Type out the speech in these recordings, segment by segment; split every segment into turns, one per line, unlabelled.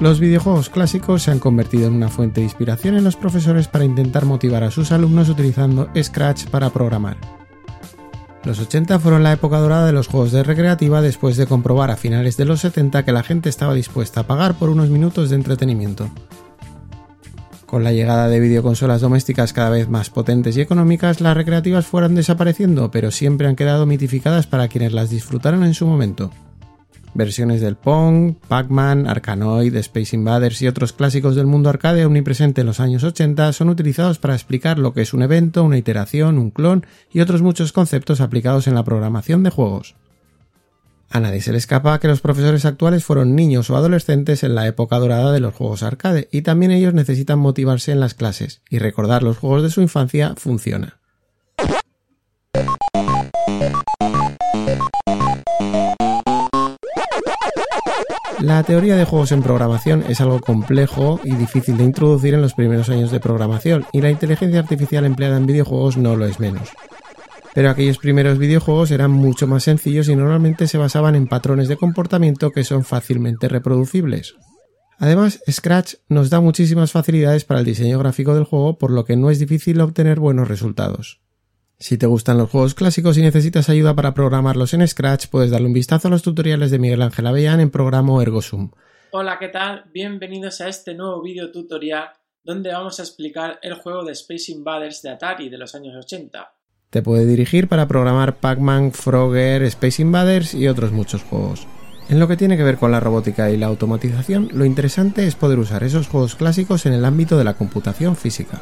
Los videojuegos clásicos se han convertido en una fuente de inspiración en los profesores para intentar motivar a sus alumnos utilizando Scratch para programar. Los 80 fueron la época dorada de los juegos de recreativa después de comprobar a finales de los 70 que la gente estaba dispuesta a pagar por unos minutos de entretenimiento. Con la llegada de videoconsolas domésticas cada vez más potentes y económicas, las recreativas fueron desapareciendo, pero siempre han quedado mitificadas para quienes las disfrutaron en su momento. Versiones del Pong, Pac-Man, Arkanoid, Space Invaders y otros clásicos del mundo arcade omnipresente en los años 80 son utilizados para explicar lo que es un evento, una iteración, un clon y otros muchos conceptos aplicados en la programación de juegos. A nadie se le escapa que los profesores actuales fueron niños o adolescentes en la época dorada de los juegos arcade y también ellos necesitan motivarse en las clases y recordar los juegos de su infancia funciona. La teoría de juegos en programación es algo complejo y difícil de introducir en los primeros años de programación, y la inteligencia artificial empleada en videojuegos no lo es menos. Pero aquellos primeros videojuegos eran mucho más sencillos y normalmente se basaban en patrones de comportamiento que son fácilmente reproducibles. Además, Scratch nos da muchísimas facilidades para el diseño gráfico del juego, por lo que no es difícil obtener buenos resultados. Si te gustan los juegos clásicos y necesitas ayuda para programarlos en Scratch, puedes darle un vistazo a los tutoriales de Miguel Ángel Avellán en programa ErgoSum.
Hola, ¿qué tal? Bienvenidos a este nuevo vídeo tutorial donde vamos a explicar el juego de Space Invaders de Atari de los años 80.
Te puede dirigir para programar Pac-Man, Frogger, Space Invaders y otros muchos juegos. En lo que tiene que ver con la robótica y la automatización, lo interesante es poder usar esos juegos clásicos en el ámbito de la computación física.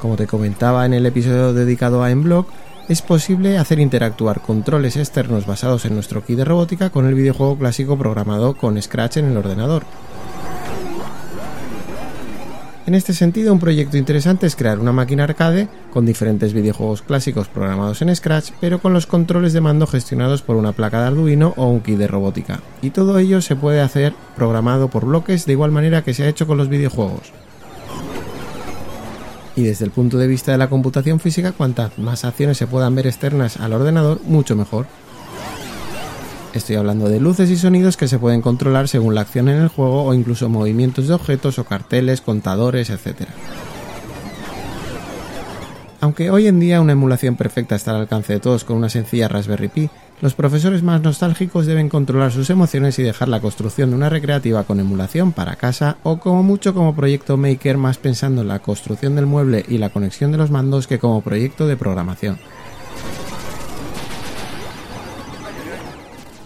Como te comentaba en el episodio dedicado a Emblock, es posible hacer interactuar controles externos basados en nuestro kit de robótica con el videojuego clásico programado con Scratch en el ordenador. En este sentido, un proyecto interesante es crear una máquina arcade con diferentes videojuegos clásicos programados en Scratch, pero con los controles de mando gestionados por una placa de Arduino o un kit de robótica. Y todo ello se puede hacer programado por bloques de igual manera que se ha hecho con los videojuegos y desde el punto de vista de la computación física, cuantas más acciones se puedan ver externas al ordenador, mucho mejor. Estoy hablando de luces y sonidos que se pueden controlar según la acción en el juego o incluso movimientos de objetos o carteles, contadores, etc. Aunque hoy en día una emulación perfecta está al alcance de todos con una sencilla Raspberry Pi, los profesores más nostálgicos deben controlar sus emociones y dejar la construcción de una recreativa con emulación para casa o como mucho como proyecto maker más pensando en la construcción del mueble y la conexión de los mandos que como proyecto de programación.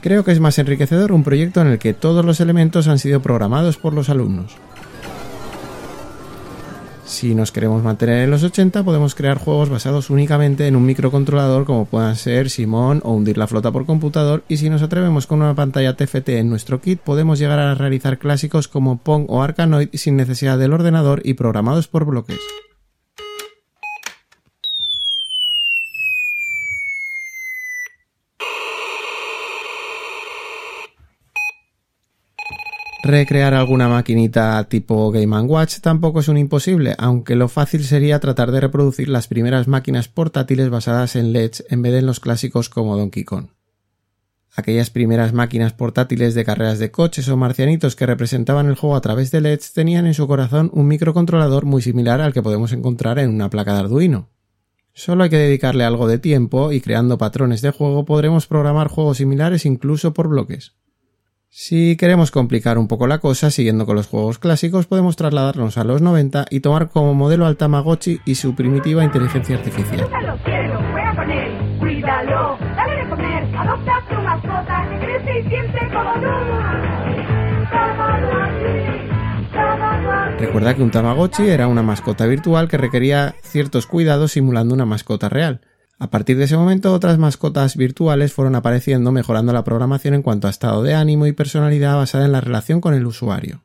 Creo que es más enriquecedor un proyecto en el que todos los elementos han sido programados por los alumnos. Si nos queremos mantener en los 80, podemos crear juegos basados únicamente en un microcontrolador como puedan ser Simón o hundir la flota por computador y si nos atrevemos con una pantalla TFT en nuestro kit podemos llegar a realizar clásicos como Pong o Arkanoid sin necesidad del ordenador y programados por bloques. Recrear alguna maquinita tipo Game Watch tampoco es un imposible, aunque lo fácil sería tratar de reproducir las primeras máquinas portátiles basadas en LEDs en vez de los clásicos como Donkey Kong. Aquellas primeras máquinas portátiles de carreras de coches o marcianitos que representaban el juego a través de LEDs tenían en su corazón un microcontrolador muy similar al que podemos encontrar en una placa de Arduino. Solo hay que dedicarle algo de tiempo y creando patrones de juego podremos programar juegos similares incluso por bloques. Si queremos complicar un poco la cosa, siguiendo con los juegos clásicos, podemos trasladarnos a los 90 y tomar como modelo al Tamagotchi y su primitiva inteligencia artificial. Recuerda que un Tamagotchi era una mascota virtual que requería ciertos cuidados simulando una mascota real. A partir de ese momento, otras mascotas virtuales fueron apareciendo, mejorando la programación en cuanto a estado de ánimo y personalidad basada en la relación con el usuario.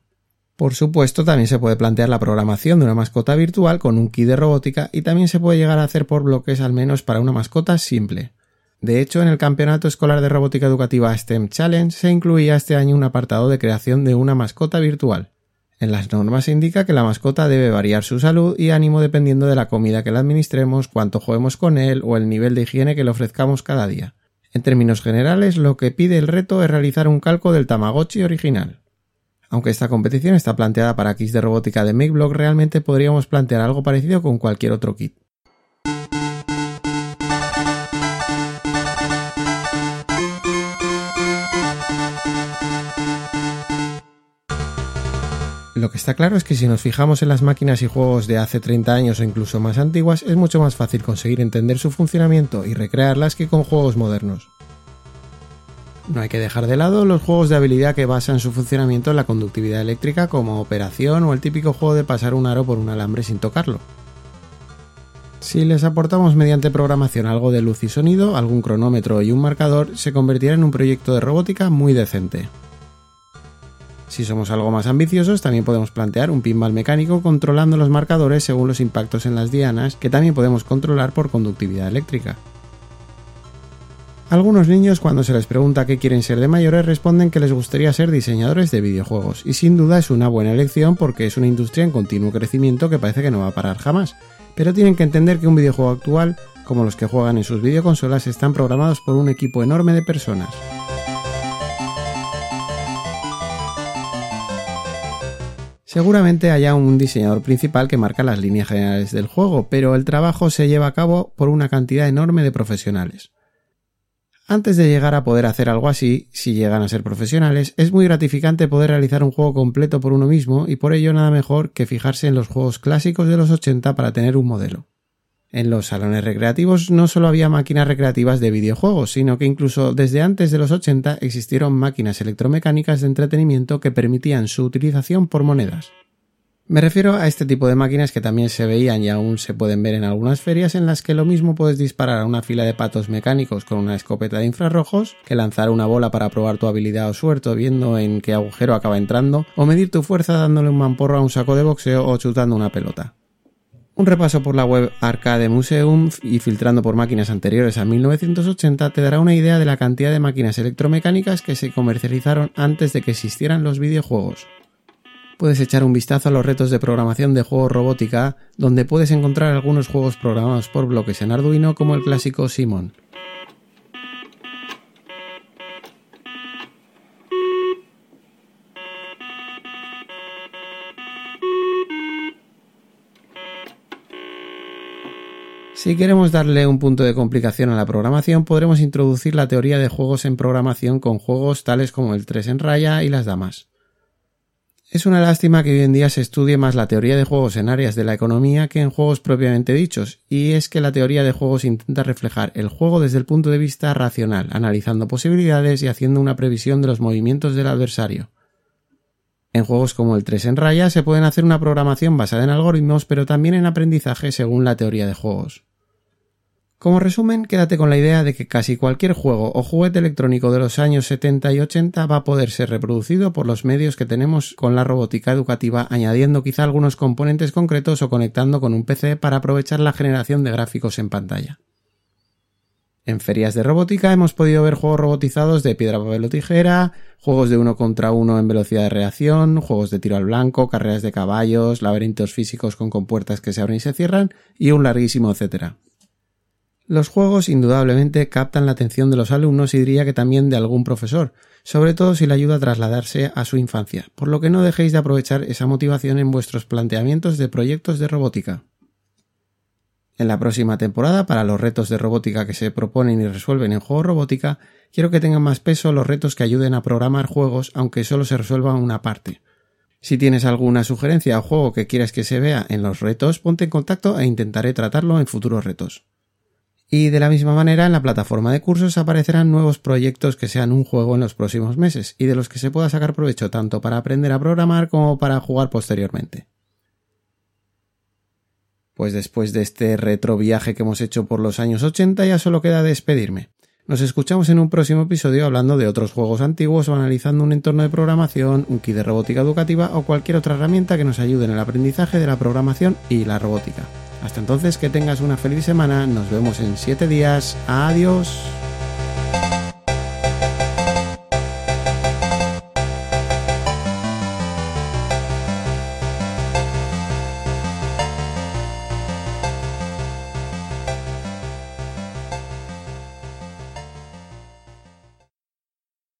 Por supuesto, también se puede plantear la programación de una mascota virtual con un kit de robótica y también se puede llegar a hacer por bloques al menos para una mascota simple. De hecho, en el Campeonato Escolar de Robótica Educativa STEM Challenge se incluía este año un apartado de creación de una mascota virtual. En las normas se indica que la mascota debe variar su salud y ánimo dependiendo de la comida que le administremos, cuánto juguemos con él o el nivel de higiene que le ofrezcamos cada día. En términos generales, lo que pide el reto es realizar un calco del Tamagotchi original. Aunque esta competición está planteada para kits de robótica de MakeBlock, realmente podríamos plantear algo parecido con cualquier otro kit. Lo que está claro es que si nos fijamos en las máquinas y juegos de hace 30 años o incluso más antiguas, es mucho más fácil conseguir entender su funcionamiento y recrearlas que con juegos modernos. No hay que dejar de lado los juegos de habilidad que basan su funcionamiento en la conductividad eléctrica como Operación o el típico juego de pasar un aro por un alambre sin tocarlo. Si les aportamos mediante programación algo de luz y sonido, algún cronómetro y un marcador, se convertirá en un proyecto de robótica muy decente. Si somos algo más ambiciosos, también podemos plantear un pinball mecánico controlando los marcadores según los impactos en las dianas, que también podemos controlar por conductividad eléctrica. Algunos niños cuando se les pregunta qué quieren ser de mayores responden que les gustaría ser diseñadores de videojuegos, y sin duda es una buena elección porque es una industria en continuo crecimiento que parece que no va a parar jamás, pero tienen que entender que un videojuego actual, como los que juegan en sus videoconsolas, están programados por un equipo enorme de personas. Seguramente haya un diseñador principal que marca las líneas generales del juego, pero el trabajo se lleva a cabo por una cantidad enorme de profesionales. Antes de llegar a poder hacer algo así, si llegan a ser profesionales, es muy gratificante poder realizar un juego completo por uno mismo y por ello nada mejor que fijarse en los juegos clásicos de los 80 para tener un modelo. En los salones recreativos no solo había máquinas recreativas de videojuegos, sino que incluso desde antes de los 80 existieron máquinas electromecánicas de entretenimiento que permitían su utilización por monedas. Me refiero a este tipo de máquinas que también se veían y aún se pueden ver en algunas ferias en las que lo mismo puedes disparar a una fila de patos mecánicos con una escopeta de infrarrojos que lanzar una bola para probar tu habilidad o suerte viendo en qué agujero acaba entrando o medir tu fuerza dándole un mamporro a un saco de boxeo o chutando una pelota. Un repaso por la web Arcade Museum y filtrando por máquinas anteriores a 1980 te dará una idea de la cantidad de máquinas electromecánicas que se comercializaron antes de que existieran los videojuegos. Puedes echar un vistazo a los retos de programación de juegos robótica, donde puedes encontrar algunos juegos programados por bloques en Arduino como el clásico Simon. Si queremos darle un punto de complicación a la programación, podremos introducir la teoría de juegos en programación con juegos tales como el 3 en raya y las damas. Es una lástima que hoy en día se estudie más la teoría de juegos en áreas de la economía que en juegos propiamente dichos, y es que la teoría de juegos intenta reflejar el juego desde el punto de vista racional, analizando posibilidades y haciendo una previsión de los movimientos del adversario. En juegos como el 3 en raya se pueden hacer una programación basada en algoritmos, pero también en aprendizaje según la teoría de juegos. Como resumen, quédate con la idea de que casi cualquier juego o juguete electrónico de los años 70 y 80 va a poder ser reproducido por los medios que tenemos con la robótica educativa, añadiendo quizá algunos componentes concretos o conectando con un PC para aprovechar la generación de gráficos en pantalla. En ferias de robótica hemos podido ver juegos robotizados de piedra, papel o tijera, juegos de uno contra uno en velocidad de reacción, juegos de tiro al blanco, carreras de caballos, laberintos físicos con compuertas que se abren y se cierran, y un larguísimo etcétera. Los juegos indudablemente captan la atención de los alumnos y diría que también de algún profesor, sobre todo si le ayuda a trasladarse a su infancia, por lo que no dejéis de aprovechar esa motivación en vuestros planteamientos de proyectos de robótica. En la próxima temporada, para los retos de robótica que se proponen y resuelven en juego robótica, quiero que tengan más peso los retos que ayuden a programar juegos aunque solo se resuelvan una parte. Si tienes alguna sugerencia o juego que quieras que se vea en los retos, ponte en contacto e intentaré tratarlo en futuros retos. Y de la misma manera, en la plataforma de cursos aparecerán nuevos proyectos que sean un juego en los próximos meses y de los que se pueda sacar provecho tanto para aprender a programar como para jugar posteriormente. Pues después de este retro viaje que hemos hecho por los años 80 ya solo queda despedirme. Nos escuchamos en un próximo episodio hablando de otros juegos antiguos o analizando un entorno de programación, un kit de robótica educativa o cualquier otra herramienta que nos ayude en el aprendizaje de la programación y la robótica. Hasta entonces, que tengas una feliz semana. Nos vemos en 7 días. Adiós.